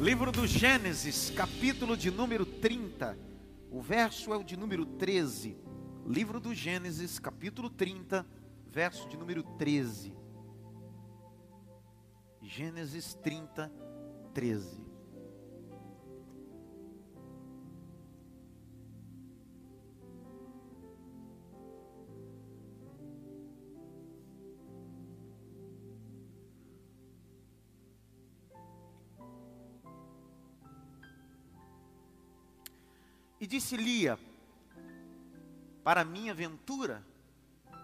Livro do Gênesis, capítulo de número 30. O verso é o de número 13. Livro do Gênesis, capítulo 30, verso de número 13. Gênesis 30, 13. Disse Lia: Para minha ventura,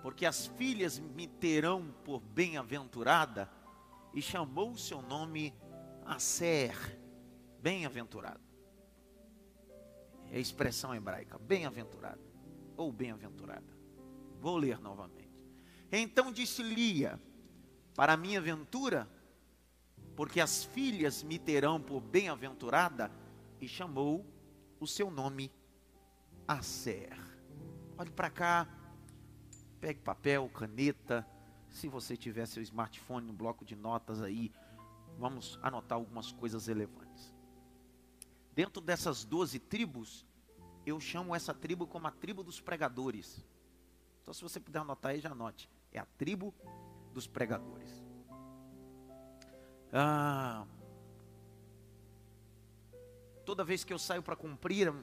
porque as filhas me terão por bem-aventurada, e chamou o seu nome Aser, bem-aventurado. É a expressão hebraica, bem-aventurada, ou bem-aventurada. Vou ler novamente. Então disse Lia: Para minha ventura, porque as filhas me terão por bem-aventurada, e chamou o seu nome Acer. Olhe para cá, pegue papel, caneta. Se você tiver seu smartphone no bloco de notas aí, vamos anotar algumas coisas relevantes. Dentro dessas doze tribos, eu chamo essa tribo como a tribo dos pregadores. Então, se você puder anotar aí, já anote. É a tribo dos pregadores. Ah, Toda vez que eu saio para cumprir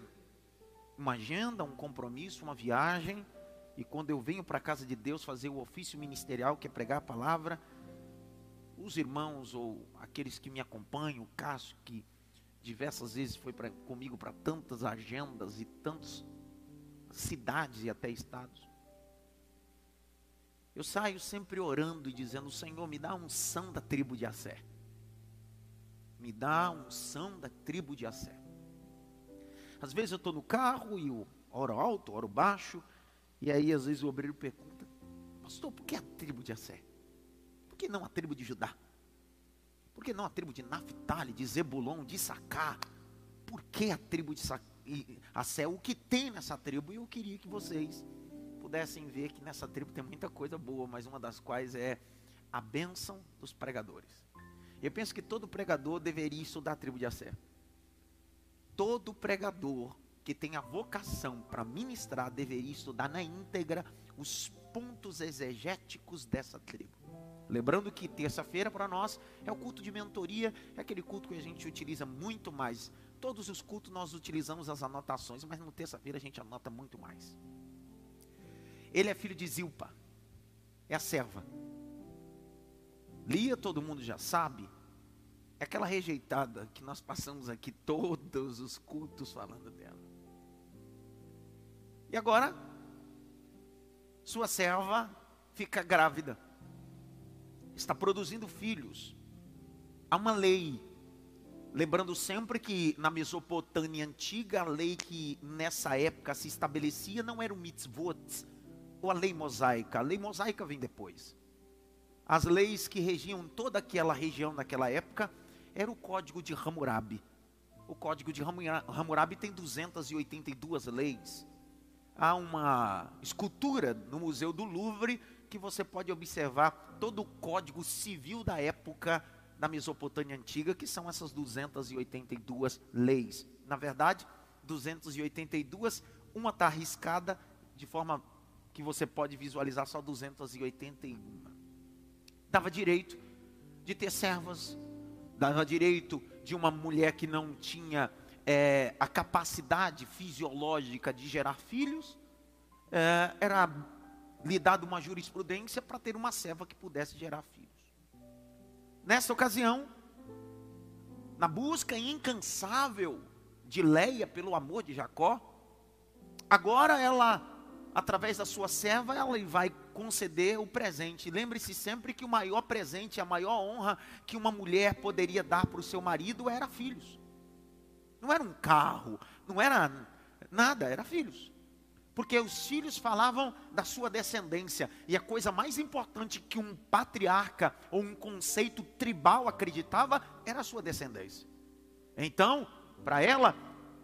uma agenda, um compromisso, uma viagem, e quando eu venho para a casa de Deus fazer o ofício ministerial, que é pregar a palavra, os irmãos ou aqueles que me acompanham, o Cássio, que diversas vezes foi pra, comigo para tantas agendas e tantas cidades e até estados. Eu saio sempre orando e dizendo: Senhor, me dá a unção da tribo de Assé me dá a unção da tribo de Assé. Às vezes eu estou no carro e eu oro alto, oro baixo, e aí às vezes o obreiro pergunta, pastor, por que a tribo de Assé? Por que não a tribo de Judá? Por que não a tribo de Naphtali, de Zebulon, de Sacá? Por que a tribo de Assé? O que tem nessa tribo? E eu queria que vocês pudessem ver que nessa tribo tem muita coisa boa, mas uma das quais é a bênção dos pregadores. Eu penso que todo pregador deveria estudar a tribo de Assé. Todo pregador que tem a vocação para ministrar deveria estudar na íntegra os pontos exegéticos dessa tribo. Lembrando que terça-feira para nós é o culto de mentoria, é aquele culto que a gente utiliza muito mais. Todos os cultos nós utilizamos as anotações, mas no terça-feira a gente anota muito mais. Ele é filho de Zilpa, é a serva. Lia, todo mundo já sabe, é aquela rejeitada que nós passamos aqui todos os cultos falando dela. E agora, sua serva fica grávida, está produzindo filhos. Há uma lei, lembrando sempre que na Mesopotâmia antiga, a lei que nessa época se estabelecia não era o mitzvot, ou a lei mosaica, a lei mosaica vem depois. As leis que regiam toda aquela região naquela época era o código de Hammurabi. O código de Hammurabi tem 282 leis. Há uma escultura no Museu do Louvre que você pode observar todo o código civil da época da Mesopotâmia antiga, que são essas 282 leis. Na verdade, 282, uma está arriscada de forma que você pode visualizar só 281 dava direito de ter servas, dava direito de uma mulher que não tinha é, a capacidade fisiológica de gerar filhos, é, era lhe dado uma jurisprudência para ter uma serva que pudesse gerar filhos. Nessa ocasião, na busca incansável de Leia pelo amor de Jacó, agora ela através da sua serva, ela vai conceder o presente. Lembre-se sempre que o maior presente, a maior honra que uma mulher poderia dar para o seu marido era filhos. Não era um carro, não era nada, era filhos. Porque os filhos falavam da sua descendência. E a coisa mais importante que um patriarca ou um conceito tribal acreditava era a sua descendência. Então, para ela,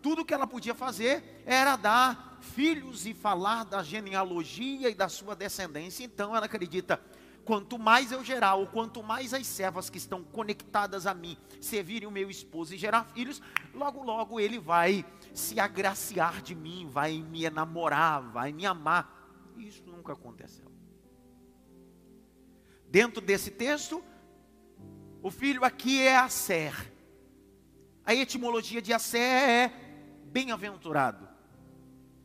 tudo que ela podia fazer era dar filhos e falar da genealogia e da sua descendência. Então ela acredita: Quanto mais eu gerar, ou quanto mais as servas que estão conectadas a mim servirem o meu esposo e gerar filhos, logo, logo ele vai se agraciar de mim, vai me enamorar, vai me amar. Isso nunca aconteceu. Dentro desse texto, o filho aqui é Aser. A etimologia de Aser é bem-aventurado.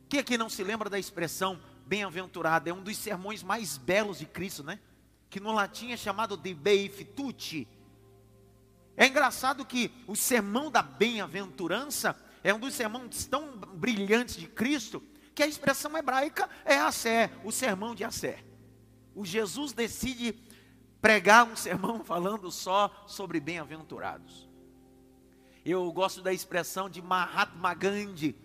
Quem aqui não se lembra da expressão bem-aventurado? É um dos sermões mais belos de Cristo, né? que no latim é chamado de beifituti. É engraçado que o sermão da bem-aventurança é um dos sermões tão brilhantes de Cristo, que a expressão hebraica é Assé, o sermão de Assé. O Jesus decide pregar um sermão falando só sobre bem-aventurados. Eu gosto da expressão de Mahatma Gandhi,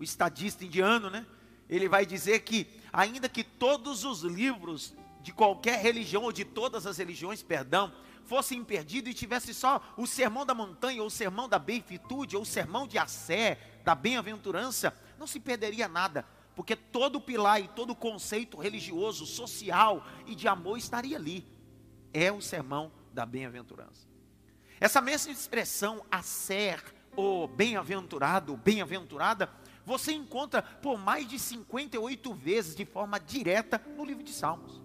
o estadista indiano, né? Ele vai dizer que, ainda que todos os livros de qualquer religião, ou de todas as religiões, perdão, fosse perdido e tivesse só o sermão da montanha, ou o sermão da benfitude, ou o sermão de Assé, da bem-aventurança, não se perderia nada, porque todo o pilar e todo o conceito religioso, social e de amor estaria ali. É o sermão da bem-aventurança. Essa mesma expressão, Assé, ou bem-aventurado, bem-aventurada, você encontra por mais de 58 vezes de forma direta no livro de Salmos.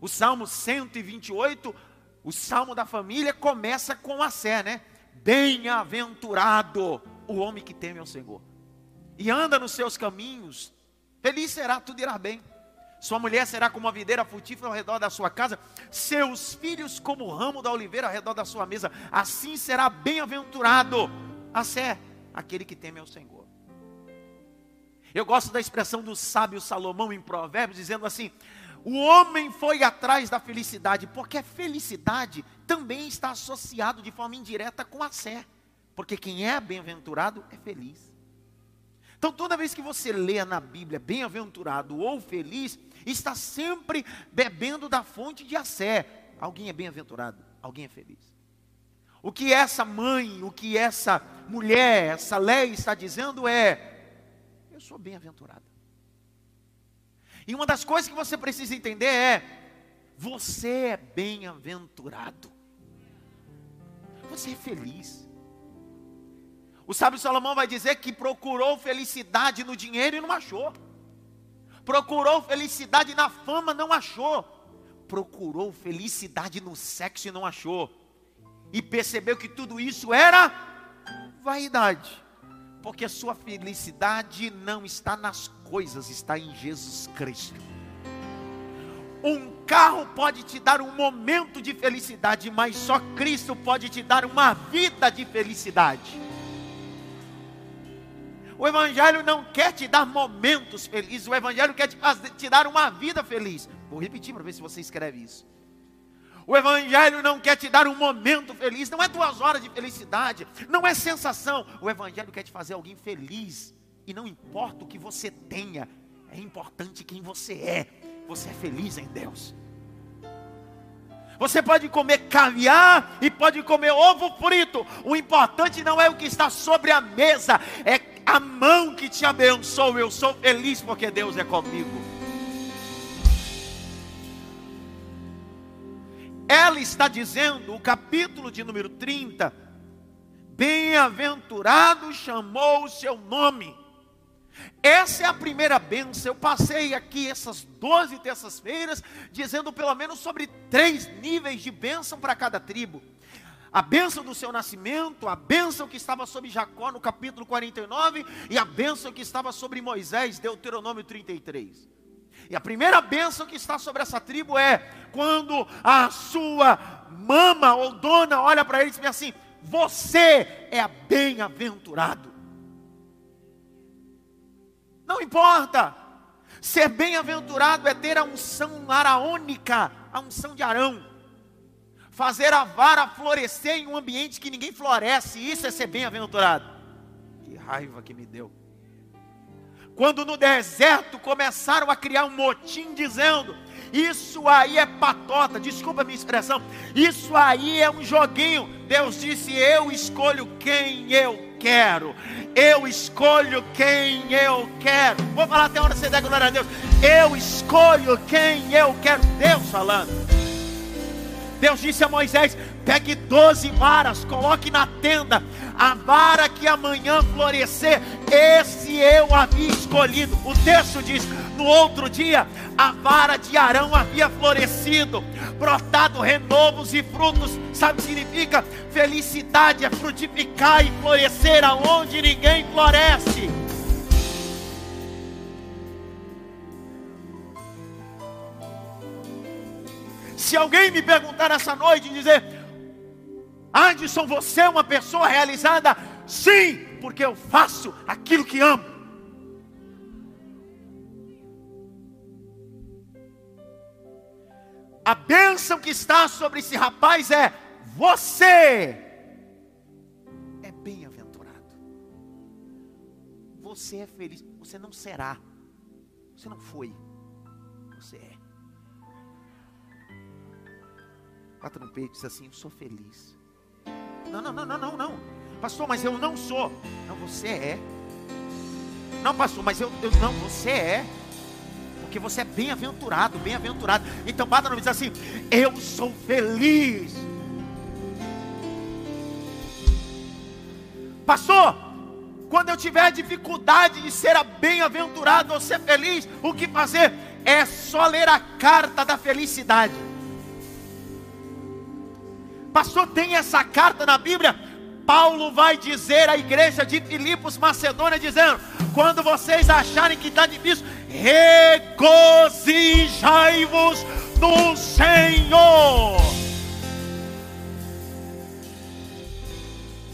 O Salmo 128, o Salmo da família, começa com a sé, né? Bem-aventurado o homem que teme ao Senhor e anda nos seus caminhos, feliz será, tudo irá bem. Sua mulher será como uma videira frutífera ao redor da sua casa, seus filhos como o ramo da oliveira ao redor da sua mesa. Assim será bem-aventurado a sé, aquele que teme ao Senhor. Eu gosto da expressão do sábio Salomão em Provérbios, dizendo assim: o homem foi atrás da felicidade, porque a felicidade também está associado de forma indireta com a sé. Porque quem é bem-aventurado é feliz. Então, toda vez que você lê na Bíblia bem-aventurado ou feliz, está sempre bebendo da fonte de Assé. Alguém é bem-aventurado, alguém é feliz. O que essa mãe, o que essa mulher, essa lei está dizendo é: eu sou bem-aventurada. E uma das coisas que você precisa entender é: você é bem-aventurado. Você é feliz. O sábio Salomão vai dizer que procurou felicidade no dinheiro e não achou. Procurou felicidade na fama, não achou. Procurou felicidade no sexo e não achou. E percebeu que tudo isso era vaidade porque a sua felicidade não está nas coisas, está em Jesus Cristo. Um carro pode te dar um momento de felicidade, mas só Cristo pode te dar uma vida de felicidade. O Evangelho não quer te dar momentos felizes, o Evangelho quer te, te dar uma vida feliz. Vou repetir para ver se você escreve isso. O Evangelho não quer te dar um momento feliz, não é duas horas de felicidade, não é sensação. O Evangelho quer te fazer alguém feliz. E não importa o que você tenha, é importante quem você é. Você é feliz em Deus. Você pode comer caviar e pode comer ovo frito. O importante não é o que está sobre a mesa, é a mão que te abençoa. Eu sou feliz porque Deus é comigo. Ela está dizendo, o capítulo de número 30, bem-aventurado chamou o seu nome. Essa é a primeira benção. Eu passei aqui essas 12 terças-feiras dizendo pelo menos sobre três níveis de bênção para cada tribo. A bênção do seu nascimento, a bênção que estava sobre Jacó no capítulo 49 e a bênção que estava sobre Moisés, Deuteronômio 33. E a primeira bênção que está sobre essa tribo é quando a sua mama ou dona olha para ele e diz assim: Você é bem-aventurado. Não importa. Ser bem-aventurado é ter a unção araônica, a unção de Arão. Fazer a vara florescer em um ambiente que ninguém floresce, isso é ser bem-aventurado. Que raiva que me deu. Quando no deserto começaram a criar um motim dizendo: Isso aí é patota, desculpa a minha expressão. Isso aí é um joguinho. Deus disse: Eu escolho quem eu quero. Eu escolho quem eu quero. Vou falar até que você der glória a Deus. Eu escolho quem eu quero. Deus falando. Deus disse a Moisés: pegue doze varas, coloque na tenda a vara que amanhã florescer, esse eu havia escolhido. O texto diz: no outro dia, a vara de Arão havia florescido, brotado renovos e frutos. Sabe o que significa? Felicidade é frutificar e florescer aonde ninguém floresce. Se alguém me perguntar essa noite e dizer, Anderson, você é uma pessoa realizada? Sim, porque eu faço aquilo que amo. A bênção que está sobre esse rapaz é: você é bem-aventurado. Você é feliz. Você não será. Você não foi. Você é. Bata no peito e diz assim: Eu sou feliz. Não, não, não, não, não, não. Pastor, mas eu não sou. Não, você é. Não, pastor, mas eu, eu não, você é. Porque você é bem-aventurado, bem-aventurado. Então bata no diz assim: Eu sou feliz. Pastor, quando eu tiver dificuldade de ser bem-aventurado ou ser feliz, o que fazer? É só ler a carta da felicidade. Pastor, tem essa carta na Bíblia? Paulo vai dizer à igreja de Filipos, Macedônia, dizendo: quando vocês acharem que está difícil, regozijai-vos no Senhor.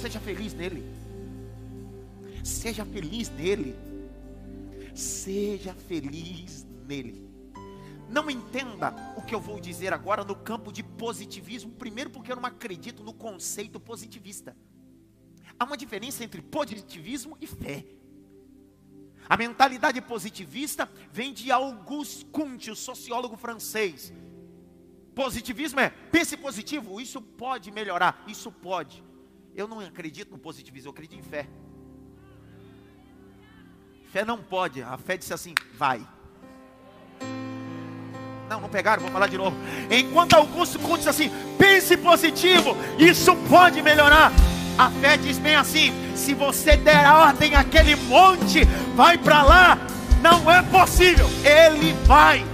Seja feliz nele. Seja feliz nele. Seja feliz nele. Não entenda o que eu vou dizer agora no campo de positivismo, primeiro porque eu não acredito no conceito positivista. Há uma diferença entre positivismo e fé. A mentalidade positivista vem de Auguste Comte, o sociólogo francês. Positivismo é pense positivo, isso pode melhorar, isso pode. Eu não acredito no positivismo, eu acredito em fé. Fé não pode, a fé disse assim: vai. Não, não pegaram, vou falar de novo. Enquanto Augusto Conte diz assim: pense positivo, isso pode melhorar. A fé diz bem assim: se você der a ordem àquele monte, vai para lá, não é possível, ele vai.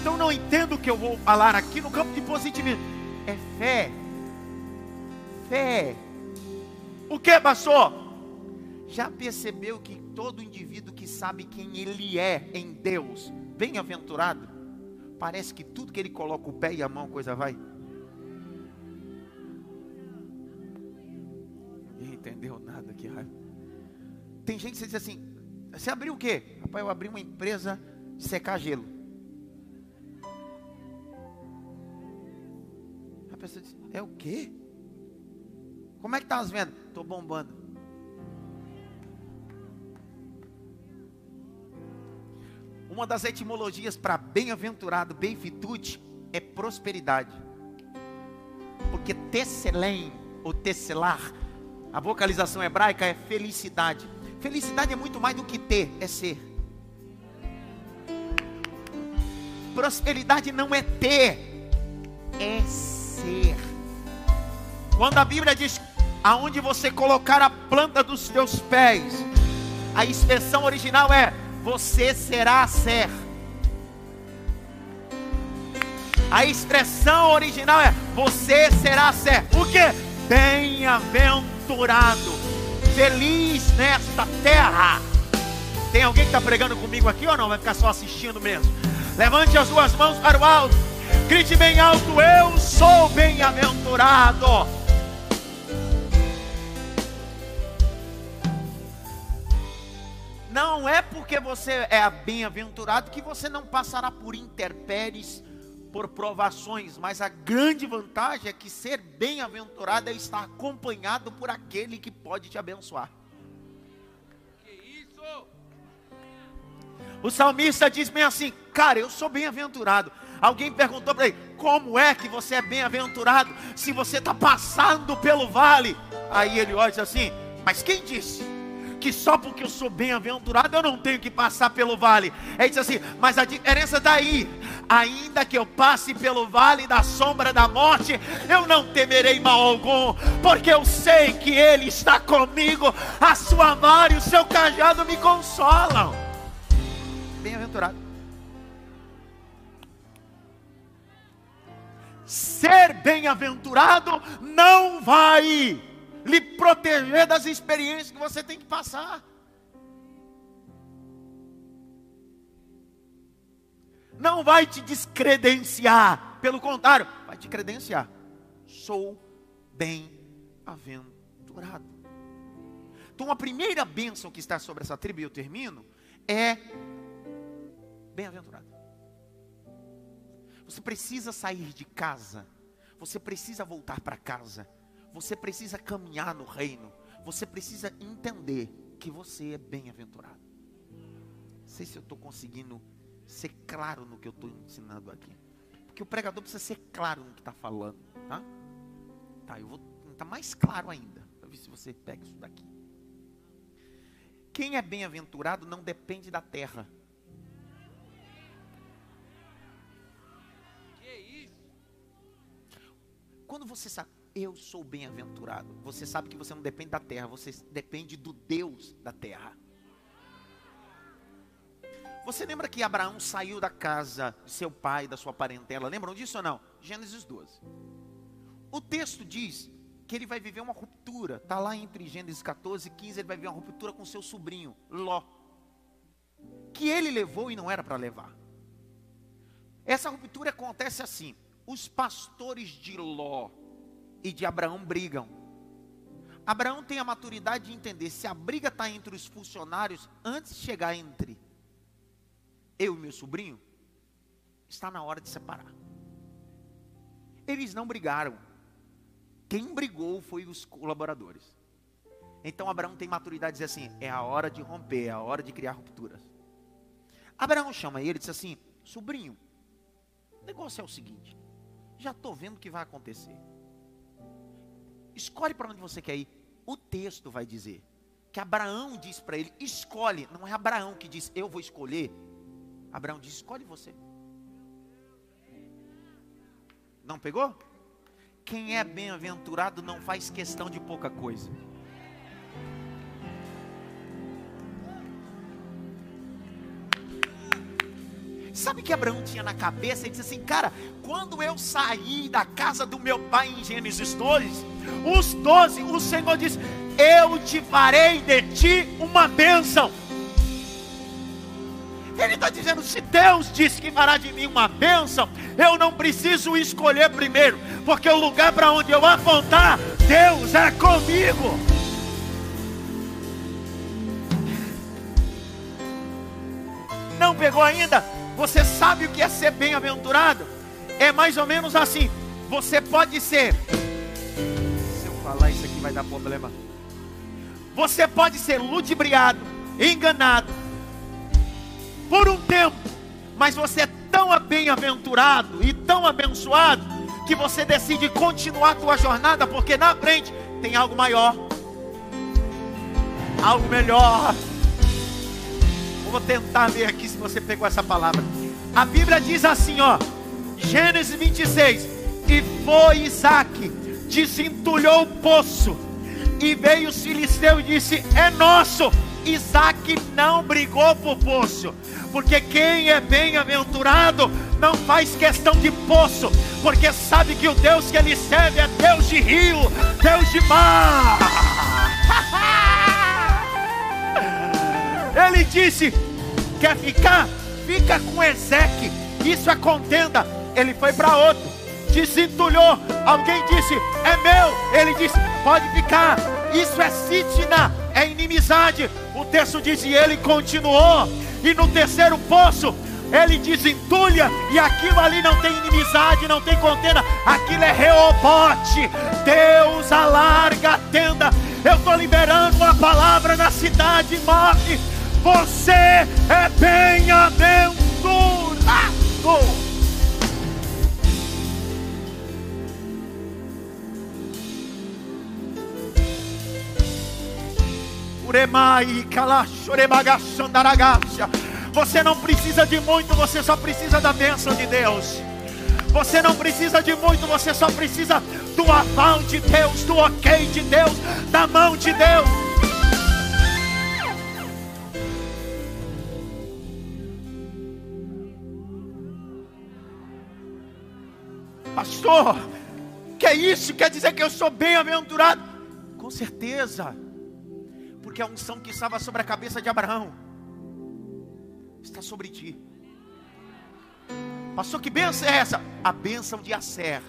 Então não entendo o que eu vou falar aqui no campo de positivismo. É fé. Fé. O que, pastor? Já percebeu que todo indivíduo que sabe quem ele é em Deus, bem-aventurado, parece que tudo que ele coloca o pé e a mão, coisa vai. Ninguém entendeu nada aqui, Tem gente que diz assim: você abriu o quê? Rapaz, eu abri uma empresa de secar gelo. A pessoa diz: é o quê? Como é que tá as vendas? Estou bombando. Uma das etimologias para bem-aventurado, bem-fitude, é prosperidade. Porque tesselém, ou tesselar, a vocalização hebraica é felicidade. Felicidade é muito mais do que ter, é ser. Prosperidade não é ter, é ser. Quando a Bíblia diz aonde você colocar a planta dos teus pés, a expressão original é você será ser. A expressão original é: você será ser. O que? Bem-aventurado, feliz nesta terra. Tem alguém que está pregando comigo aqui ou não? Vai ficar só assistindo mesmo? Levante as duas mãos para o alto, grite bem alto: Eu sou bem-aventurado. Não é porque você é bem-aventurado que você não passará por interpéries, por provações, mas a grande vantagem é que ser bem-aventurado é estar acompanhado por aquele que pode te abençoar. O salmista diz bem assim: Cara, eu sou bem-aventurado. Alguém perguntou para ele: Como é que você é bem-aventurado se você está passando pelo vale? Aí ele olha e diz assim: Mas quem disse? Que só porque eu sou bem-aventurado eu não tenho que passar pelo vale. Ele diz assim: mas a diferença daí, ainda que eu passe pelo vale da sombra da morte, eu não temerei mal algum, porque eu sei que Ele está comigo, a sua vara e o seu cajado me consolam. Bem-aventurado. Ser bem-aventurado não vai lhe proteger das experiências que você tem que passar. Não vai te descredenciar, pelo contrário, vai te credenciar. Sou bem-aventurado. Então, a primeira bênção que está sobre essa tribo, e eu termino, é bem-aventurado. Você precisa sair de casa, você precisa voltar para casa você precisa caminhar no reino. Você precisa entender que você é bem-aventurado. Não sei se eu estou conseguindo ser claro no que eu estou ensinando aqui. Porque o pregador precisa ser claro no que está falando. Tá? Tá, eu vou tentar mais claro ainda. Para ver se você pega isso daqui. Quem é bem-aventurado não depende da terra. Que isso? Quando você sabe eu sou bem-aventurado. Você sabe que você não depende da terra, você depende do Deus da terra. Você lembra que Abraão saiu da casa de seu pai, da sua parentela? Lembram disso ou não? Gênesis 12. O texto diz que ele vai viver uma ruptura. Está lá entre Gênesis 14 e 15, ele vai viver uma ruptura com seu sobrinho, Ló. Que ele levou e não era para levar. Essa ruptura acontece assim: os pastores de Ló e de Abraão brigam. Abraão tem a maturidade de entender se a briga está entre os funcionários antes de chegar entre eu e meu sobrinho, está na hora de separar. Eles não brigaram. Quem brigou foi os colaboradores. Então Abraão tem maturidade de dizer assim: é a hora de romper, é a hora de criar rupturas. Abraão chama ele e diz assim: sobrinho, o negócio é o seguinte, já estou vendo o que vai acontecer. Escolhe para onde você quer ir. O texto vai dizer que Abraão diz para ele: escolhe. Não é Abraão que diz, eu vou escolher. Abraão diz: escolhe você. Não pegou? Quem é bem-aventurado não faz questão de pouca coisa. Sabe que Abraão tinha na cabeça? Ele disse assim: Cara, quando eu saí da casa do meu pai em Gênesis 12, os 12, o Senhor disse: Eu te farei de ti uma bênção. Ele está dizendo: se Deus disse que fará de mim uma bênção, eu não preciso escolher primeiro, porque o lugar para onde eu apontar, Deus é comigo. Não pegou ainda? Você sabe o que é ser bem-aventurado? É mais ou menos assim: você pode ser. Falar isso aqui vai dar problema. Você pode ser ludibriado, enganado, por um tempo, mas você é tão bem-aventurado e tão abençoado que você decide continuar a tua jornada, porque na frente tem algo maior, algo melhor vou tentar ver aqui se você pegou essa palavra. A Bíblia diz assim, ó, Gênesis 26: E foi Isaac, desentulhou o poço, e veio o Filisteu e disse: É nosso. Isaac não brigou por poço, porque quem é bem-aventurado não faz questão de poço, porque sabe que o Deus que ele serve é Deus de rio, Deus de mar. Ele disse: Quer ficar? Fica com Ezequiel. Isso é contenda. Ele foi para outro. Desentulhou. Alguém disse: É meu. Ele disse: Pode ficar. Isso é sitna. É inimizade. O texto diz: E ele continuou. E no terceiro poço ele desentulha e aquilo ali não tem inimizade, não tem contenda, aquilo é reobote. Deus alarga a tenda. Eu estou liberando uma palavra na cidade, morre Você é bem-aventurado. Você não precisa de muito, você só precisa da bênção de Deus. Você não precisa de muito, você só precisa do aval de Deus, do ok de Deus, da mão de Deus. Pastor, que é isso? Quer dizer que eu sou bem-aventurado? Com certeza, porque a unção que estava sobre a cabeça de Abraão está sobre ti. Pastor, que bênção é essa? A bênção de Acer.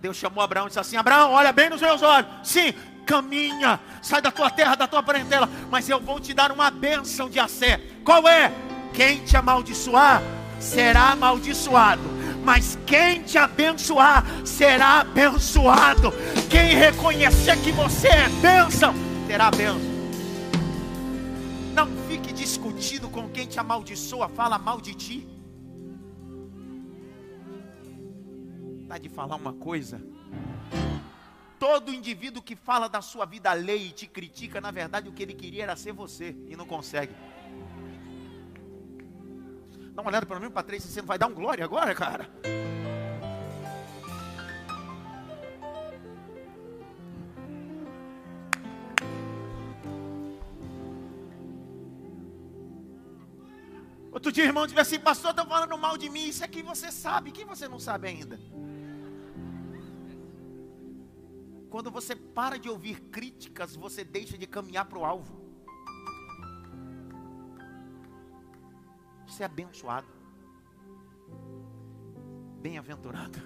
Deus chamou Abraão e disse assim: Abraão, olha bem nos meus olhos. Sim, caminha, sai da tua terra, da tua parentela, mas eu vou te dar uma bênção de Acer. Qual é? Quem te amaldiçoar será amaldiçoado, mas quem te abençoar será abençoado. Quem reconhecer que você é bênção, terá bênção. Não fique discutindo com quem te amaldiçoa, fala mal de ti. vontade de falar uma coisa. Todo indivíduo que fala da sua vida lei e te critica, na verdade o que ele queria era ser você e não consegue. Dá uma olhada para mim, Patrícia, você não vai dar um glória agora, cara? Outro dia, irmão, disse assim, pastor, estão falando mal de mim. Isso aqui você sabe, quem você não sabe ainda? Quando você para de ouvir críticas, você deixa de caminhar para o alvo. Você é abençoado. Bem-aventurado.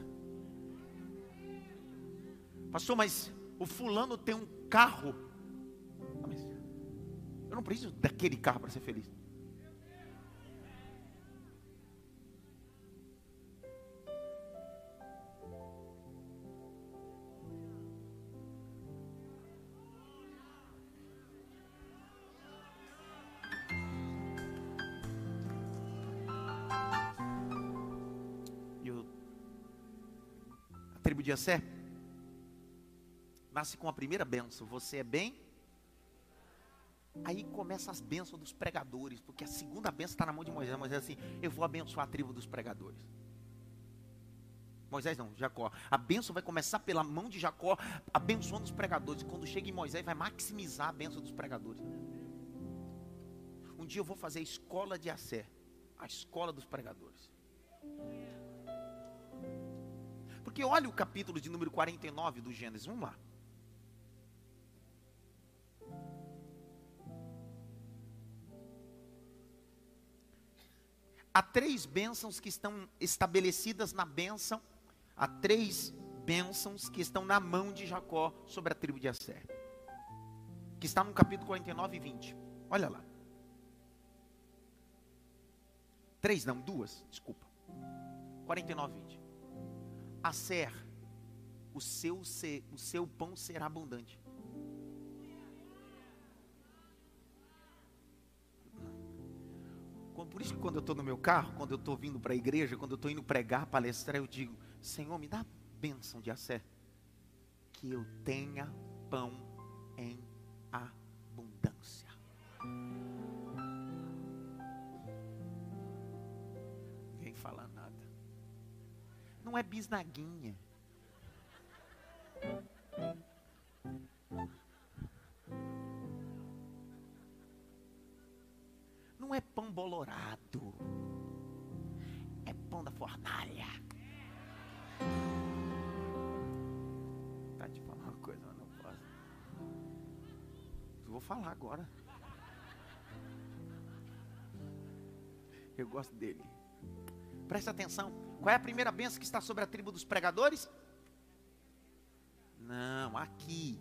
Pastor, mas o fulano tem um carro. Eu não preciso daquele carro para ser feliz. De Assé nasce com a primeira benção: você é bem. Aí começa as bênçãos dos pregadores, porque a segunda benção está na mão de Moisés. Moisés assim: Eu vou abençoar a tribo dos pregadores. Moisés não, Jacó. A bênção vai começar pela mão de Jacó, abençoando os pregadores. Quando chega em Moisés, vai maximizar a bênção dos pregadores. Um dia eu vou fazer a escola de Assé, a escola dos pregadores. Porque olha o capítulo de número 49 do Gênesis. Vamos lá. Há três bênçãos que estão estabelecidas na bênção. Há três bênçãos que estão na mão de Jacó sobre a tribo de Asser. Que está no capítulo 49 e 20. Olha lá. Três, não, duas, desculpa. 49 e 20 a ser, o seu, ser, o seu pão será abundante. Por isso que quando eu estou no meu carro, quando eu estou vindo para a igreja, quando eu estou indo pregar, palestrar, eu digo, Senhor, me dá a bênção de Assé. Que eu tenha pão em não é bisnaguinha. Não é pão bolorado. É pão da fornalha. Tá te falar uma coisa, mas não posso. Vou falar agora. Eu gosto dele. Presta atenção. Qual é a primeira bênção que está sobre a tribo dos pregadores? Não, aqui.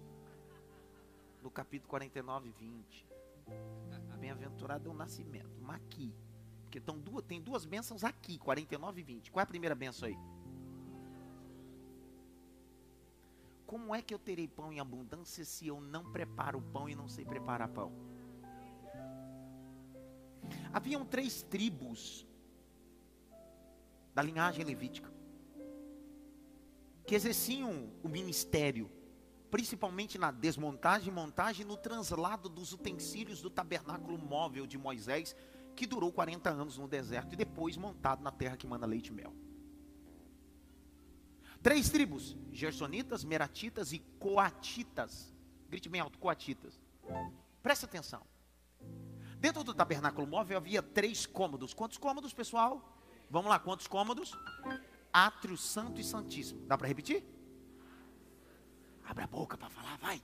No capítulo 49, 20. Bem-aventurado é o nascimento. Mas aqui. Porque duas, tem duas bênçãos aqui, 49 e 20. Qual é a primeira bênção aí? Como é que eu terei pão em abundância se eu não preparo pão e não sei preparar pão? Haviam três tribos da linhagem levítica que exerciam o ministério, principalmente na desmontagem, montagem e no translado dos utensílios do tabernáculo móvel de Moisés, que durou 40 anos no deserto e depois montado na terra que manda leite e mel. Três tribos: Gersonitas, Meratitas e Coatitas. Grite bem alto: Coatitas. Presta atenção. Dentro do tabernáculo móvel havia três cômodos. Quantos cômodos, pessoal? Vamos lá, quantos cômodos? Átrio Santo e Santíssimo. Dá para repetir? Abre a boca para falar, vai.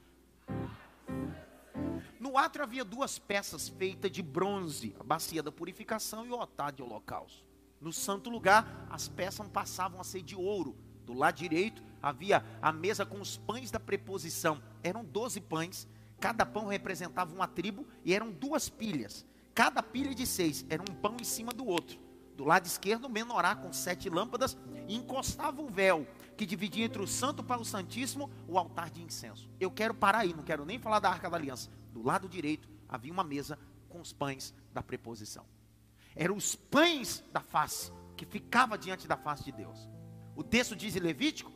No átrio havia duas peças feitas de bronze, a bacia da purificação e o altar de holocausto. No santo lugar, as peças passavam a ser de ouro. Do lado direito havia a mesa com os pães da preposição. Eram doze pães, cada pão representava uma tribo e eram duas pilhas. Cada pilha de seis era um pão em cima do outro. Do lado esquerdo, menorá com sete lâmpadas e encostava o véu que dividia entre o santo para o santíssimo o altar de incenso. Eu quero parar aí, não quero nem falar da arca da aliança. Do lado direito havia uma mesa com os pães da preposição. Eram os pães da face que ficava diante da face de Deus. O texto diz em Levítico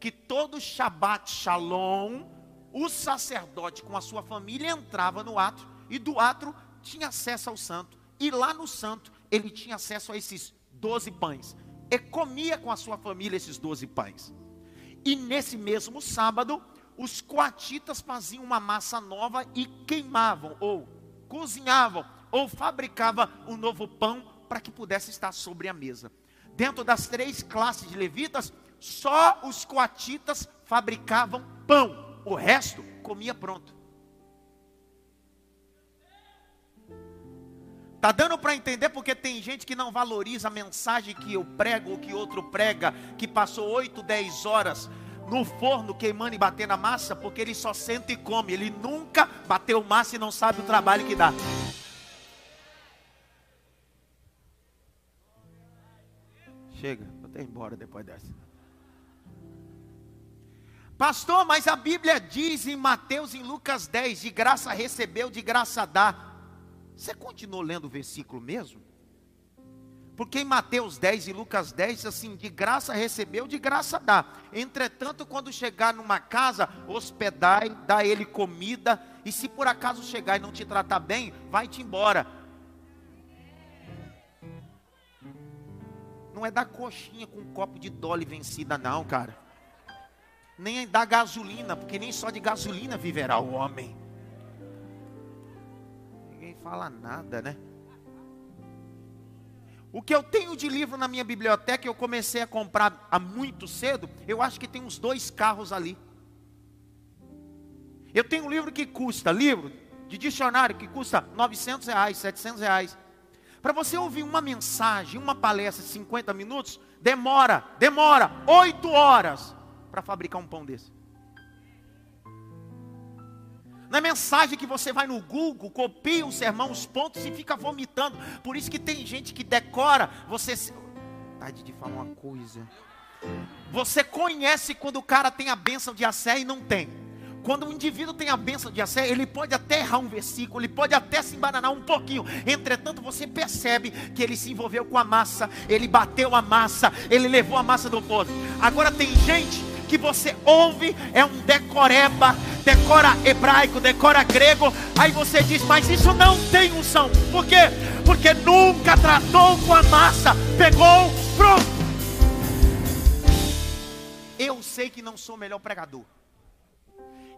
que todo Shabat Shalom, o sacerdote com a sua família entrava no átrio e do átrio tinha acesso ao santo. E lá no santo ele tinha acesso a esses doze pães. E comia com a sua família esses doze pães. E nesse mesmo sábado, os coatitas faziam uma massa nova e queimavam, ou cozinhavam, ou fabricavam um novo pão para que pudesse estar sobre a mesa. Dentro das três classes de levitas, só os coatitas fabricavam pão, o resto comia pronto. Tá dando para entender porque tem gente que não valoriza a mensagem que eu prego ou que outro prega, que passou 8, 10 horas no forno queimando e batendo a massa, porque ele só senta e come, ele nunca bateu massa e não sabe o trabalho que dá. Chega, vou até embora depois dessa. Pastor, mas a Bíblia diz em Mateus, em Lucas 10, de graça recebeu, de graça dá. Você continuou lendo o versículo mesmo? Porque em Mateus 10 e Lucas 10, assim, de graça recebeu, de graça dá. Entretanto, quando chegar numa casa, hospedai, dá ele comida, e se por acaso chegar e não te tratar bem, vai-te embora. Não é dar coxinha com um copo de dole vencida, não, cara. Nem é gasolina, porque nem só de gasolina viverá o homem fala nada, né? O que eu tenho de livro na minha biblioteca, eu comecei a comprar há muito cedo, eu acho que tem uns dois carros ali. Eu tenho um livro que custa, livro de dicionário, que custa 900 reais, 700 reais. Para você ouvir uma mensagem, uma palestra de 50 minutos, demora, demora 8 horas para fabricar um pão desse. Não é mensagem que você vai no Google, copia o sermão, os pontos e fica vomitando. Por isso que tem gente que decora, você. Tarde de falar uma coisa. Você conhece quando o cara tem a bênção de Assé e não tem. Quando o indivíduo tem a bênção de Assé, ele pode até errar um versículo, ele pode até se embananar um pouquinho. Entretanto, você percebe que ele se envolveu com a massa, ele bateu a massa, ele levou a massa do povo. Agora tem gente que você ouve é um decoreba, decora hebraico, decora grego, aí você diz, mas isso não tem unção. Por quê? Porque nunca tratou com a massa, pegou, pronto. Eu sei que não sou o melhor pregador.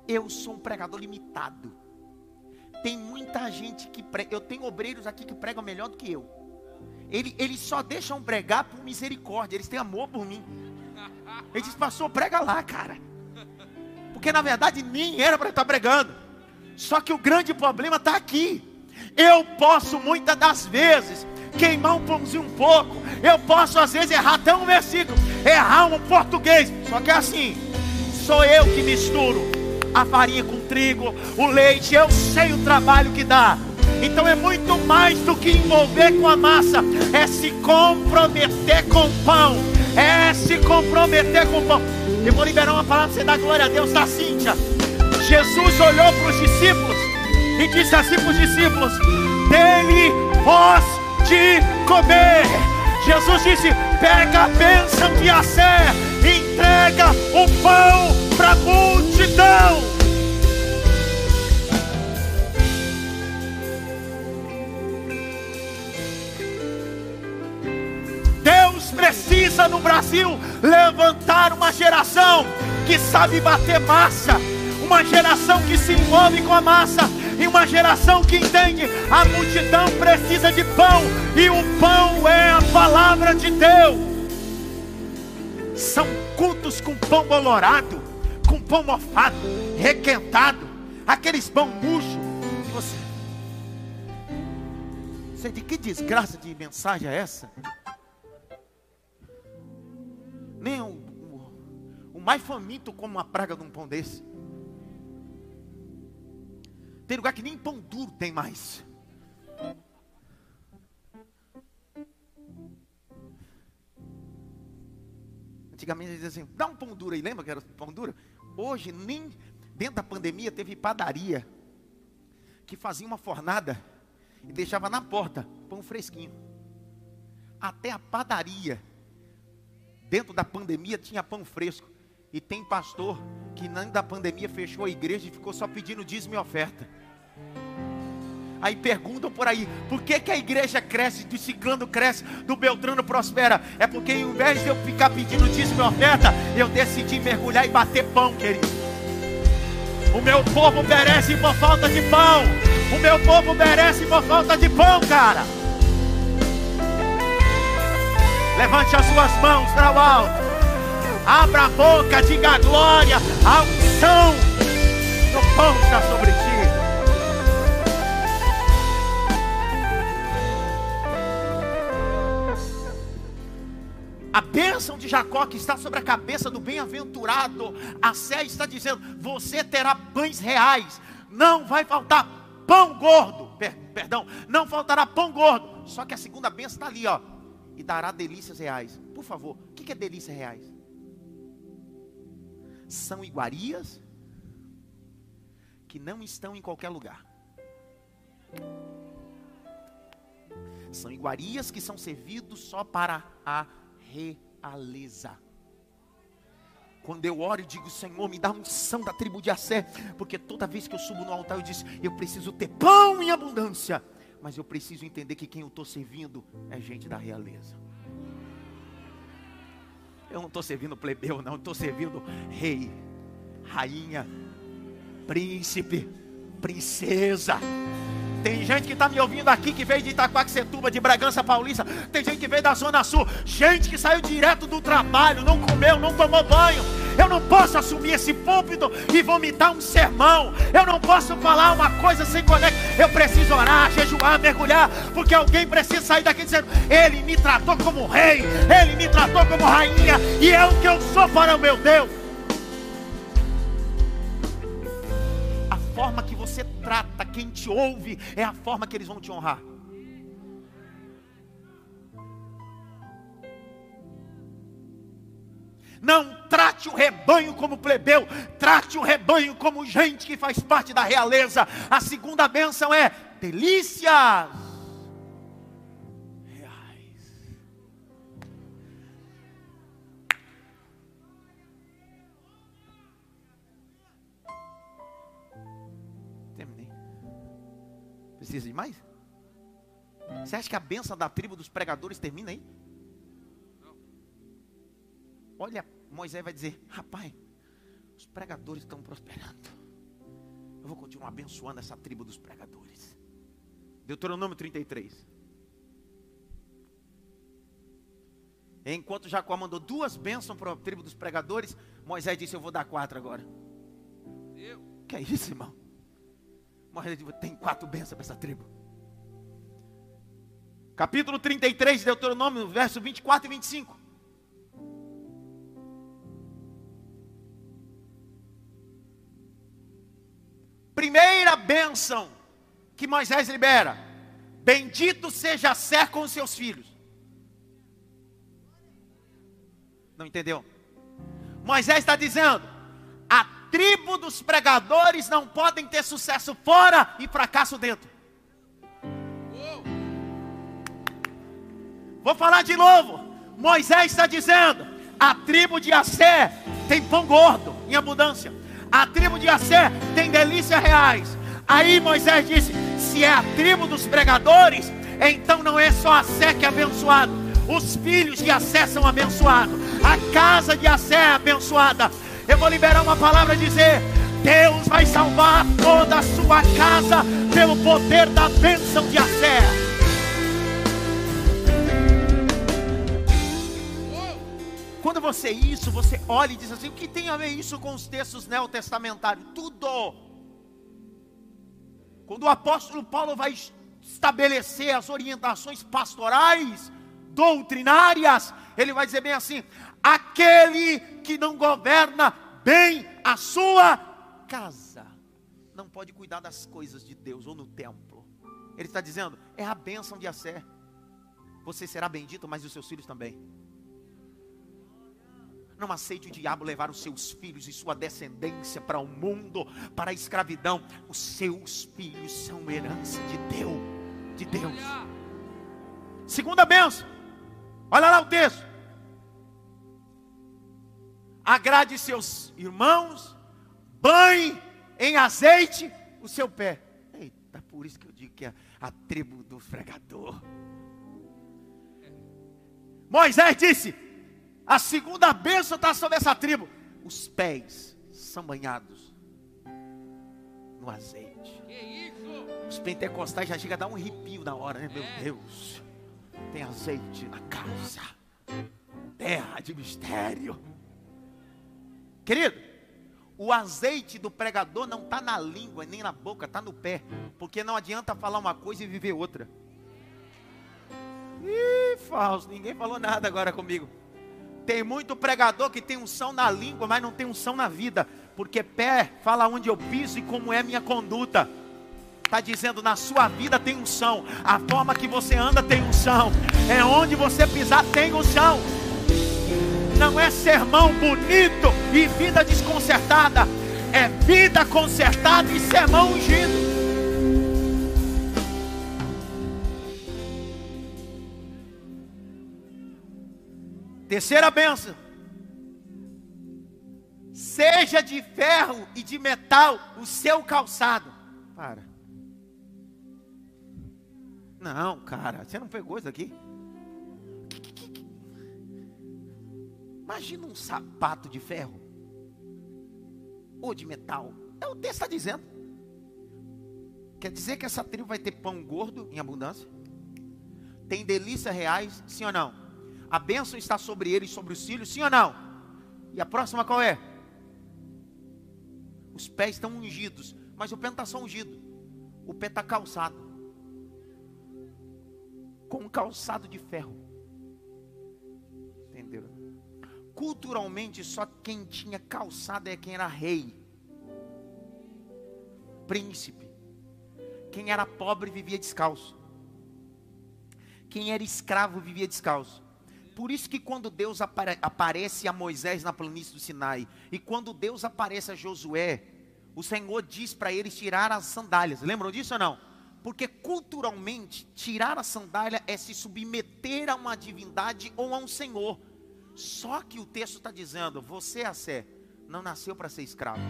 Eu sou um pregador limitado. Tem muita gente que prega. Eu tenho obreiros aqui que pregam melhor do que eu. Eles, eles só deixam pregar por misericórdia. Eles têm amor por mim. Ele diz, pastor, prega lá, cara. Porque na verdade nem era para estar pregando. Só que o grande problema está aqui. Eu posso muitas das vezes queimar um pãozinho um pouco. Eu posso às vezes errar até um versículo, errar um português. Só que é assim, sou eu que misturo a farinha com trigo, o leite. Eu sei o trabalho que dá. Então é muito mais do que envolver com a massa, é se comprometer com o pão, é se comprometer com o pão. Eu vou liberar uma palavra para você dar glória a Deus da Cíntia. Jesus olhou para os discípulos e disse assim para os discípulos: Dele pós de comer. Jesus disse: pega a bênção de Assé, entrega o pão para a multidão. Precisa no Brasil levantar uma geração que sabe bater massa, uma geração que se envolve com a massa, e uma geração que entende a multidão precisa de pão, e o pão é a palavra de Deus. São cultos com pão bolorado, com pão mofado, requentado, aqueles pão murcho. Você... De que desgraça de mensagem é essa? Mais faminto como uma praga de um pão desse. Tem lugar que nem pão duro tem mais. Antigamente eles diziam assim, dá um pão duro aí, lembra que era pão duro? Hoje, nem dentro da pandemia, teve padaria que fazia uma fornada e deixava na porta pão fresquinho. Até a padaria, dentro da pandemia, tinha pão fresco. E tem pastor que nem da pandemia fechou a igreja e ficou só pedindo dízimo e oferta. Aí perguntam por aí, por que, que a igreja cresce, do ciclano cresce, do Beltrano prospera? É porque ao invés de eu ficar pedindo dízimo e oferta, eu decidi mergulhar e bater pão, querido. O meu povo merece por falta de pão. O meu povo merece por falta de pão, cara. Levante as suas mãos para o alto. Abra a boca, diga glória. A unção do pão está sobre ti. A bênção de Jacó que está sobre a cabeça do bem-aventurado, a Sé está dizendo: você terá pães reais, não vai faltar pão gordo, per, perdão, não faltará pão gordo. Só que a segunda bênção está ali, ó, e dará delícias reais. Por favor, o que é delícias reais? São iguarias que não estão em qualquer lugar. São iguarias que são servidos só para a realeza. Quando eu oro e digo, Senhor, me dá unção da tribo de Assé, porque toda vez que eu subo no altar eu disse, eu preciso ter pão em abundância, mas eu preciso entender que quem eu estou servindo é gente da realeza. Eu não estou servindo plebeu, não, estou servindo rei, rainha, príncipe, princesa. Tem gente que está me ouvindo aqui que veio de Itaquaquecetuba, de Bragança Paulista. Tem gente que veio da Zona Sul. Gente que saiu direto do trabalho, não comeu, não tomou banho. Eu não posso assumir esse púlpito e vomitar um sermão. Eu não posso falar uma coisa sem conectar. Eu preciso orar, jejuar, mergulhar, porque alguém precisa sair daqui dizendo: Ele me tratou como rei, Ele me tratou como rainha, e é o que eu sou para o meu Deus. A forma que você trata quem te ouve é a forma que eles vão te honrar. Não trate o rebanho como plebeu, trate o rebanho como gente que faz parte da realeza. A segunda bênção é delícias reais. Terminei. Precisa de mais? Você acha que a bênção da tribo dos pregadores termina aí? Olha Moisés vai dizer: Rapaz, os pregadores estão prosperando. Eu vou continuar abençoando essa tribo dos pregadores. Deuteronômio 33. Enquanto Jacó mandou duas bênçãos para a tribo dos pregadores, Moisés disse: Eu vou dar quatro agora. Eu? Que é isso, irmão? Moisés disse: Tem quatro bênçãos para essa tribo. Capítulo 33 de Deuteronômio, verso 24 e 25. Que Moisés libera: Bendito seja Sé com os seus filhos. Não entendeu? Moisés está dizendo: a tribo dos pregadores não podem ter sucesso fora e fracasso dentro. Vou falar de novo. Moisés está dizendo: a tribo de Assé tem pão gordo em abundância. A tribo de Assé tem delícias reais. Aí Moisés disse: se é a tribo dos pregadores, então não é só Assé que é abençoado. Os filhos de Assé são abençoados. A casa de Assé é abençoada. Eu vou liberar uma palavra dizer: Deus vai salvar toda a sua casa pelo poder da bênção de Assé. Quando você isso, você olha e diz assim: o que tem a ver isso com os textos neotestamentários? Tudo. Quando o apóstolo Paulo vai estabelecer as orientações pastorais, doutrinárias, ele vai dizer bem assim: aquele que não governa bem a sua casa, não pode cuidar das coisas de Deus ou no templo. Ele está dizendo: é a bênção de Assé. Você será bendito, mas os seus filhos também. Não aceite o diabo levar os seus filhos e sua descendência para o mundo, para a escravidão. Os seus filhos são herança de Deus, de Deus. Segunda benção. Olha lá o texto. Agrade seus irmãos, banhe em azeite o seu pé. Eita, por isso que eu digo que é a tribo do fregador. Moisés disse: a segunda bênção está sobre essa tribo. Os pés são banhados no azeite. Os pentecostais já chegam a dar um arrepio na hora, né? Meu é. Deus, tem azeite na casa, terra de mistério. Querido, o azeite do pregador não está na língua nem na boca, está no pé. Porque não adianta falar uma coisa e viver outra. Ih, falso, ninguém falou nada agora comigo. Tem muito pregador que tem unção na língua, mas não tem unção na vida. Porque pé fala onde eu piso e como é minha conduta. Está dizendo, na sua vida tem unção. A forma que você anda tem unção. É onde você pisar tem unção. Não é sermão bonito e vida desconcertada. É vida consertada e sermão ungido. Terceira benção. Seja de ferro e de metal o seu calçado. Para. Não, cara, você não pegou isso aqui? Imagina um sapato de ferro ou de metal. É o texto está dizendo. Quer dizer que essa tribo vai ter pão gordo em abundância? Tem delícias reais, sim ou não? A bênção está sobre ele e sobre os filhos, sim ou não? E a próxima qual é? Os pés estão ungidos, mas o pé não está só ungido, o pé está calçado com um calçado de ferro. Entenderam? Culturalmente, só quem tinha calçado é quem era rei, príncipe. Quem era pobre vivia descalço. Quem era escravo vivia descalço. Por isso que quando Deus apare aparece a Moisés na planície do Sinai, e quando Deus aparece a Josué, o Senhor diz para eles tirar as sandálias. Lembram disso ou não? Porque culturalmente, tirar a sandália é se submeter a uma divindade ou a um Senhor. Só que o texto está dizendo: você, a Sé, não nasceu para ser escravo.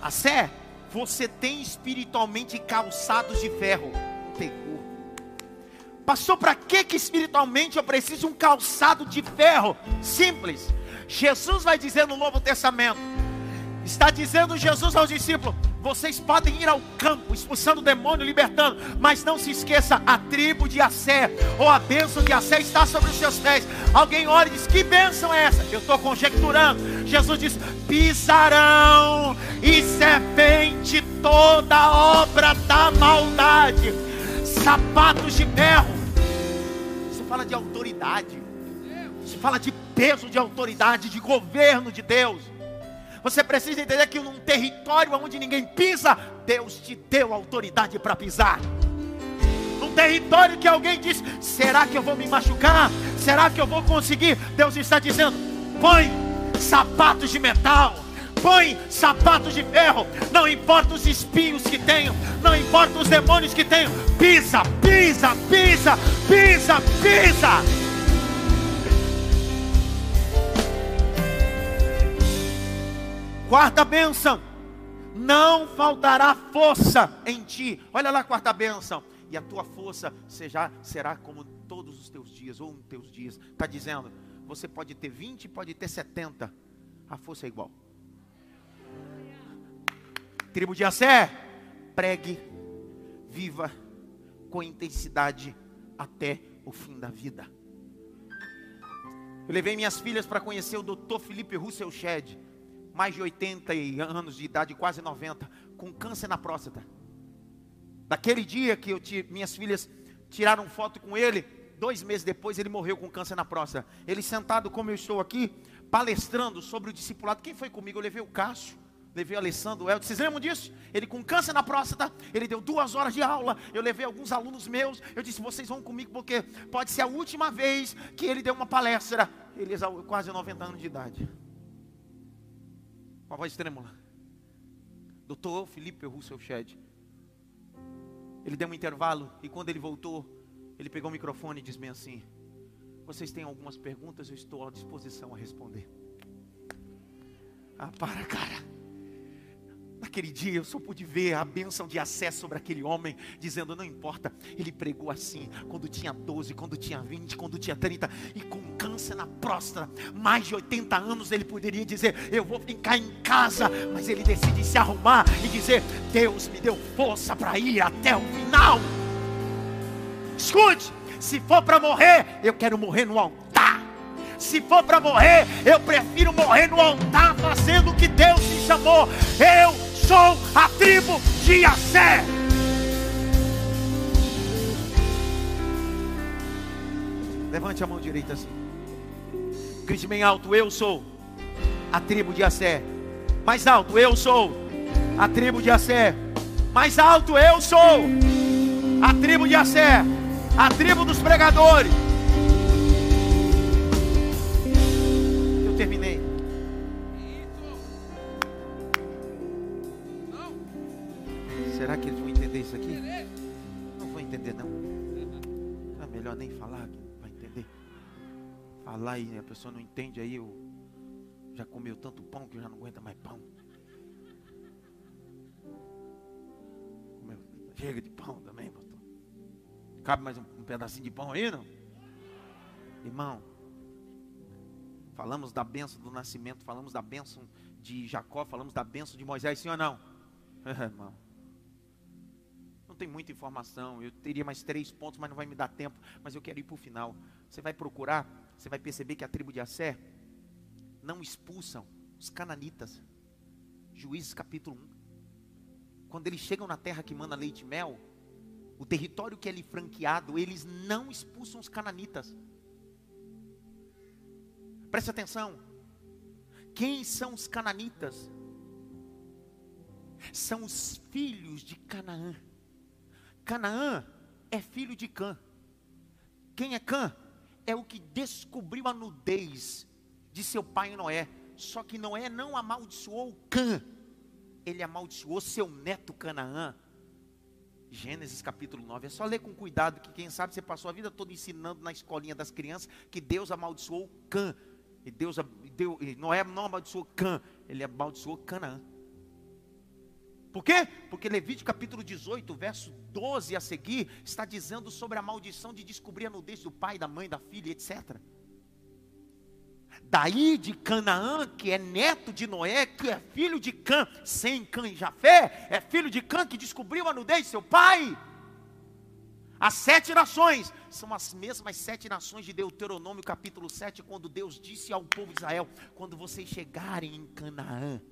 A Sé, você tem espiritualmente calçados de ferro. Pastor, para que que espiritualmente eu preciso um calçado de ferro? Simples. Jesus vai dizer no Novo Testamento. Está dizendo Jesus aos discípulos: vocês podem ir ao campo, expulsando o demônio, libertando, mas não se esqueça, a tribo de Assé, ou a bênção de Assé está sobre os seus pés. Alguém olha e diz: Que bênção é essa? Eu estou conjecturando. Jesus diz: pisarão e serpente toda obra da maldade, sapatos de ferro fala de autoridade. Isso fala de peso de autoridade, de governo de Deus. Você precisa entender que num território onde ninguém pisa, Deus te deu autoridade para pisar. Num território que alguém diz: será que eu vou me machucar? Será que eu vou conseguir? Deus está dizendo: põe sapatos de metal, põe sapatos de ferro, não importa os espinhos que tenham, não importa os demônios que tenham, pisa, pisa, pisa, pisa, pisa. Quarta bênção, não faltará força em ti. Olha lá a quarta bênção. E a tua força seja, será como todos os teus dias, ou um teus dias. Está dizendo, você pode ter 20, pode ter 70. A força é igual. Tribo de Assé, pregue, viva com intensidade até o fim da vida. Eu levei minhas filhas para conhecer o Dr. Felipe Russell Shedd, mais de 80 anos de idade, quase 90, com câncer na próstata. Daquele dia que eu, minhas filhas tiraram foto com ele, dois meses depois ele morreu com câncer na próstata. Ele sentado como eu estou aqui, palestrando sobre o discipulado. Quem foi comigo? Eu levei o Cássio, levei o Alessandro, Elton. Vocês lembram disso? Ele com câncer na próstata, ele deu duas horas de aula. Eu levei alguns alunos meus. Eu disse: vocês vão comigo porque pode ser a última vez que ele deu uma palestra. Ele é quase 90 anos de idade. Com a voz trêmula. Doutor Felipe Russell Shedd. Ele deu um intervalo e quando ele voltou, ele pegou o microfone e disse bem assim: Vocês têm algumas perguntas, eu estou à disposição a responder. Ah, para, cara. Naquele dia eu só pude ver a bênção de acesso sobre aquele homem, dizendo: não importa, ele pregou assim, quando tinha 12, quando tinha 20, quando tinha 30, e com câncer na próstata, mais de 80 anos, ele poderia dizer: eu vou ficar em casa, mas ele decide se arrumar e dizer: Deus me deu força para ir até o final. Escute, se for para morrer, eu quero morrer no altar. Se for para morrer, eu prefiro morrer no altar fazendo o que Deus me chamou. Eu sou a tribo de Assé. Levante a mão direita assim. Grite bem alto, eu sou a tribo de Assé. Mais alto, eu sou a tribo de Assé. Mais alto, eu sou a tribo de Assé. A tribo dos pregadores. Falar e a pessoa não entende aí, eu já comeu tanto pão que já não aguenta mais pão. Comeu, chega de pão também, pastor. Cabe mais um, um pedacinho de pão aí, não? Irmão, falamos da benção do nascimento, falamos da benção de Jacó, falamos da benção de Moisés, sim ou não? irmão tem muita informação, eu teria mais três pontos, mas não vai me dar tempo, mas eu quero ir para o final. Você vai procurar, você vai perceber que a tribo de Assé não expulsam os cananitas. Juízes capítulo 1. Quando eles chegam na terra que manda leite e mel, o território que é lhe franqueado, eles não expulsam os cananitas. Preste atenção. Quem são os cananitas? São os filhos de Canaã. Canaã é filho de Cã. Quem é Cã? É o que descobriu a nudez de seu pai Noé. Só que Noé não amaldiçoou Cã, ele amaldiçoou seu neto Canaã. Gênesis capítulo 9. É só ler com cuidado, que quem sabe você passou a vida toda ensinando na escolinha das crianças que Deus amaldiçoou Cã. E Deus deu, Noé não amaldiçoou Cã, ele amaldiçoou Canaã. Por quê? Porque Levítico capítulo 18, verso 12 a seguir, está dizendo sobre a maldição de descobrir a nudez do pai, da mãe, da filha, etc. Daí de Canaã, que é neto de Noé, que é filho de Cã, sem Cã e Jafé, é filho de Cã que descobriu a nudez de seu pai. As sete nações são as mesmas sete nações de Deuteronômio capítulo 7, quando Deus disse ao povo de Israel: quando vocês chegarem em Canaã,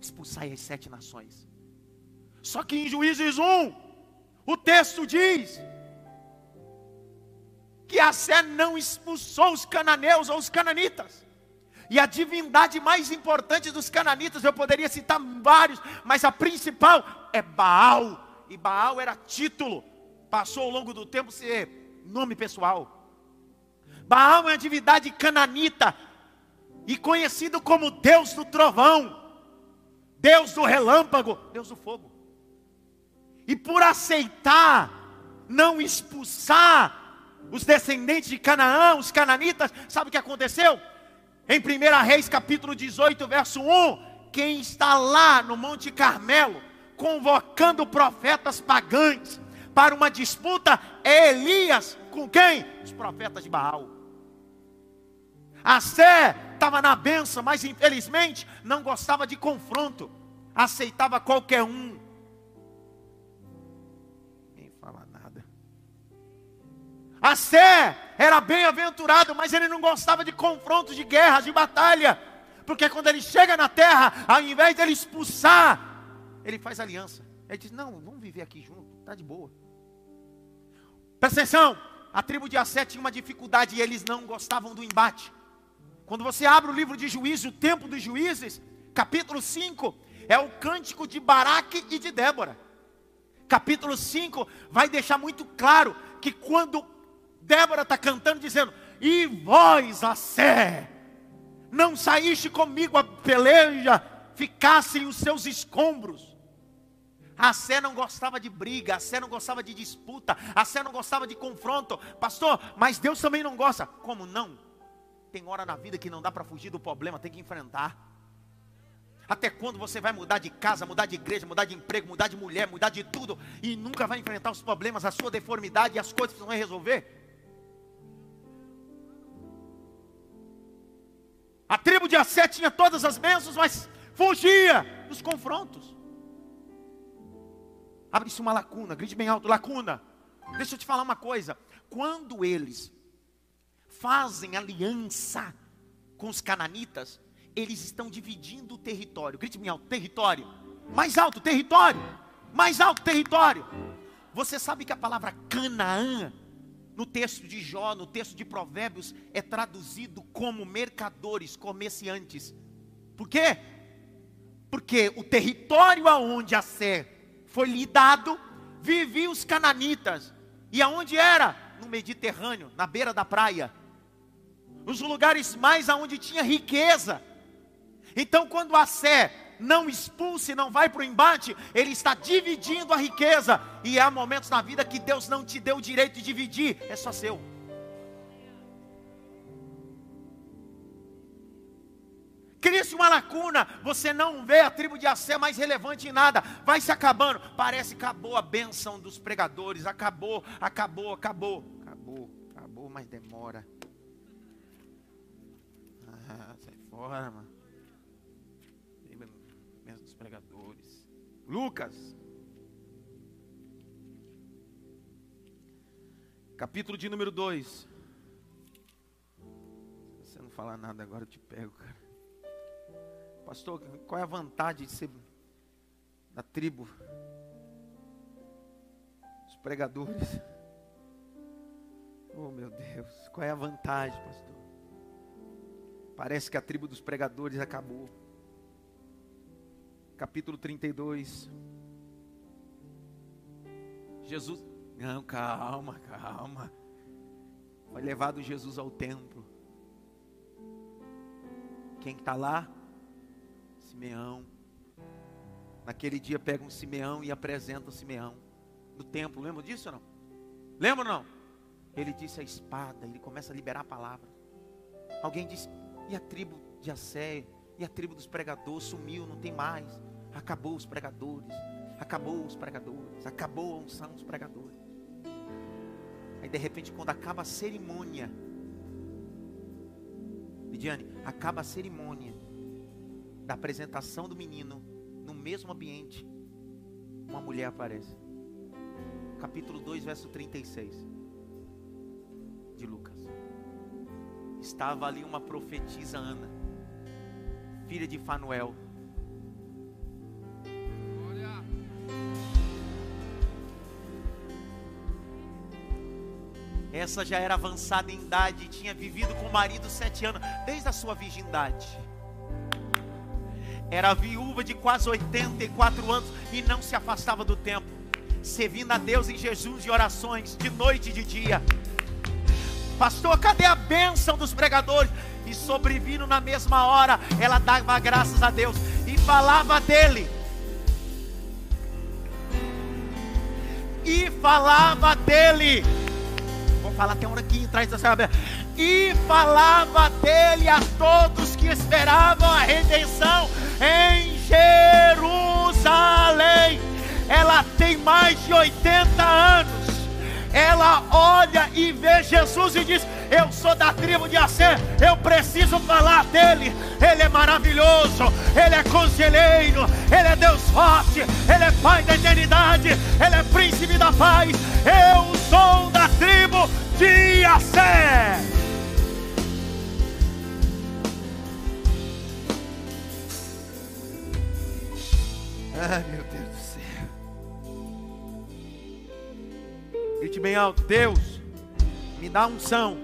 expulsai as sete nações. Só que em Juízes 1, o texto diz que Assé não expulsou os cananeus ou os cananitas. E a divindade mais importante dos cananitas, eu poderia citar vários, mas a principal é Baal. E Baal era título, passou ao longo do tempo ser nome pessoal. Baal é uma divindade cananita e conhecido como Deus do trovão. Deus do relâmpago, Deus do fogo. E por aceitar não expulsar os descendentes de Canaã, os cananitas, sabe o que aconteceu? Em 1 Reis capítulo 18, verso 1, quem está lá no Monte Carmelo, convocando profetas pagãos para uma disputa, é Elias com quem? Os profetas de Baal. A Sé estava na benção, mas infelizmente não gostava de confronto, aceitava qualquer um. A Sé era bem-aventurado, mas ele não gostava de confrontos, de guerras, de batalha. Porque quando ele chega na terra, ao invés de ele expulsar, ele faz aliança. Ele diz: Não, vamos viver aqui junto, está de boa. Presta atenção, a tribo de Assé tinha uma dificuldade e eles não gostavam do embate. Quando você abre o livro de Juízes, o tempo dos juízes, capítulo 5, é o cântico de Baraque e de Débora. Capítulo 5 vai deixar muito claro que quando Débora está cantando dizendo: E vós, a sé, não saíste comigo a peleja, ficassem os seus escombros. A Sé não gostava de briga, a Sé não gostava de disputa, a Sé não gostava de confronto. Pastor, mas Deus também não gosta. Como não? Tem hora na vida que não dá para fugir do problema, tem que enfrentar. Até quando você vai mudar de casa, mudar de igreja, mudar de emprego, mudar de mulher, mudar de tudo e nunca vai enfrentar os problemas, a sua deformidade e as coisas que você vai resolver? A tribo de Assé tinha todas as bênçãos, mas fugia dos confrontos. Abre-se uma lacuna, grite bem alto, lacuna. Deixa eu te falar uma coisa. Quando eles fazem aliança com os cananitas, eles estão dividindo o território. Grite bem alto, território. Mais alto, território. Mais alto, território. Você sabe que a palavra Canaã no texto de Jó, no texto de Provérbios, é traduzido como mercadores, comerciantes. Por quê? Porque o território aonde a Sé foi lhe dado, viviam os cananitas. E aonde era? No Mediterrâneo, na beira da praia. Os lugares mais aonde tinha riqueza. Então, quando a Sé não expulse, não vai para o embate, ele está dividindo a riqueza. E há momentos na vida que Deus não te deu o direito de dividir, é só seu. Cria-se uma lacuna, você não vê a tribo de Assé mais relevante em nada, vai se acabando. Parece que acabou a bênção dos pregadores, acabou, acabou, acabou. Acabou, acabou, mas demora. Ah, sai fora, mano. Lucas. Capítulo de número 2. Se você não falar nada agora, eu te pego, cara. Pastor, qual é a vantagem de ser da tribo? Os pregadores. Oh, meu Deus. Qual é a vantagem, pastor? Parece que a tribo dos pregadores acabou capítulo 32. Jesus, não, calma, calma. Foi levado Jesus ao templo. Quem está lá? Simeão. Naquele dia pega um Simeão e apresenta o Simeão no templo. Lembra disso ou não? Lembra ou não? Ele disse a espada, ele começa a liberar a palavra. Alguém disse, e a tribo de Assé, e a tribo dos pregadores sumiu, não tem mais. Acabou os pregadores. Acabou os pregadores. Acabou a unção dos pregadores. Aí de repente, quando acaba a cerimônia, Lidiane, acaba a cerimônia da apresentação do menino no mesmo ambiente, uma mulher aparece. Capítulo 2, verso 36 de Lucas. Estava ali uma profetisa Ana, filha de Fanuel Essa já era avançada em idade, tinha vivido com o marido sete anos, desde a sua virgindade. Era viúva de quase 84 anos e não se afastava do templo, servindo a Deus em jejuns e orações, de noite e de dia. Pastor, cadê a bênção dos pregadores? E sobrevindo na mesma hora, ela dava graças a Deus. E falava dele. E falava dele. Vou falar até um aqui atrás da sabe? E falava dele a todos que esperavam a redenção em Jerusalém. Ela tem mais de 80 anos. Ela olha e vê Jesus e diz: Eu sou da tribo de Assé, eu preciso falar dele. Ele é maravilhoso, ele é conselheiro, ele é Deus forte, ele é Pai da eternidade, ele é príncipe da paz. Eu sou da tribo de Assé. Ah, meu Grite bem alto: Deus, me dá unção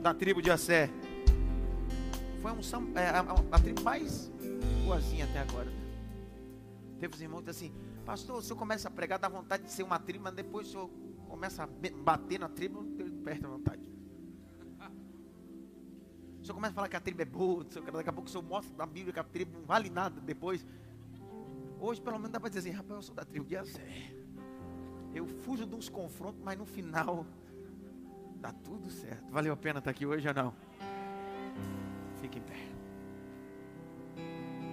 da tribo de Assé. Foi a unção, é, a, a, a tribo mais boazinha até agora. Teve os irmãos que assim, pastor, o senhor começa a pregar, dá vontade de ser uma tribo, mas depois o senhor começa a bater na tribo, perde a vontade. O senhor começa a falar que a tribo é boa, daqui a pouco o senhor mostra na Bíblia que a tribo não vale nada depois. Hoje, pelo menos, dá para dizer assim: rapaz, eu sou da tribo de Assé. Eu fujo de uns confrontos, mas no final dá tudo certo. Valeu a pena estar aqui hoje ou não? Fique em pé.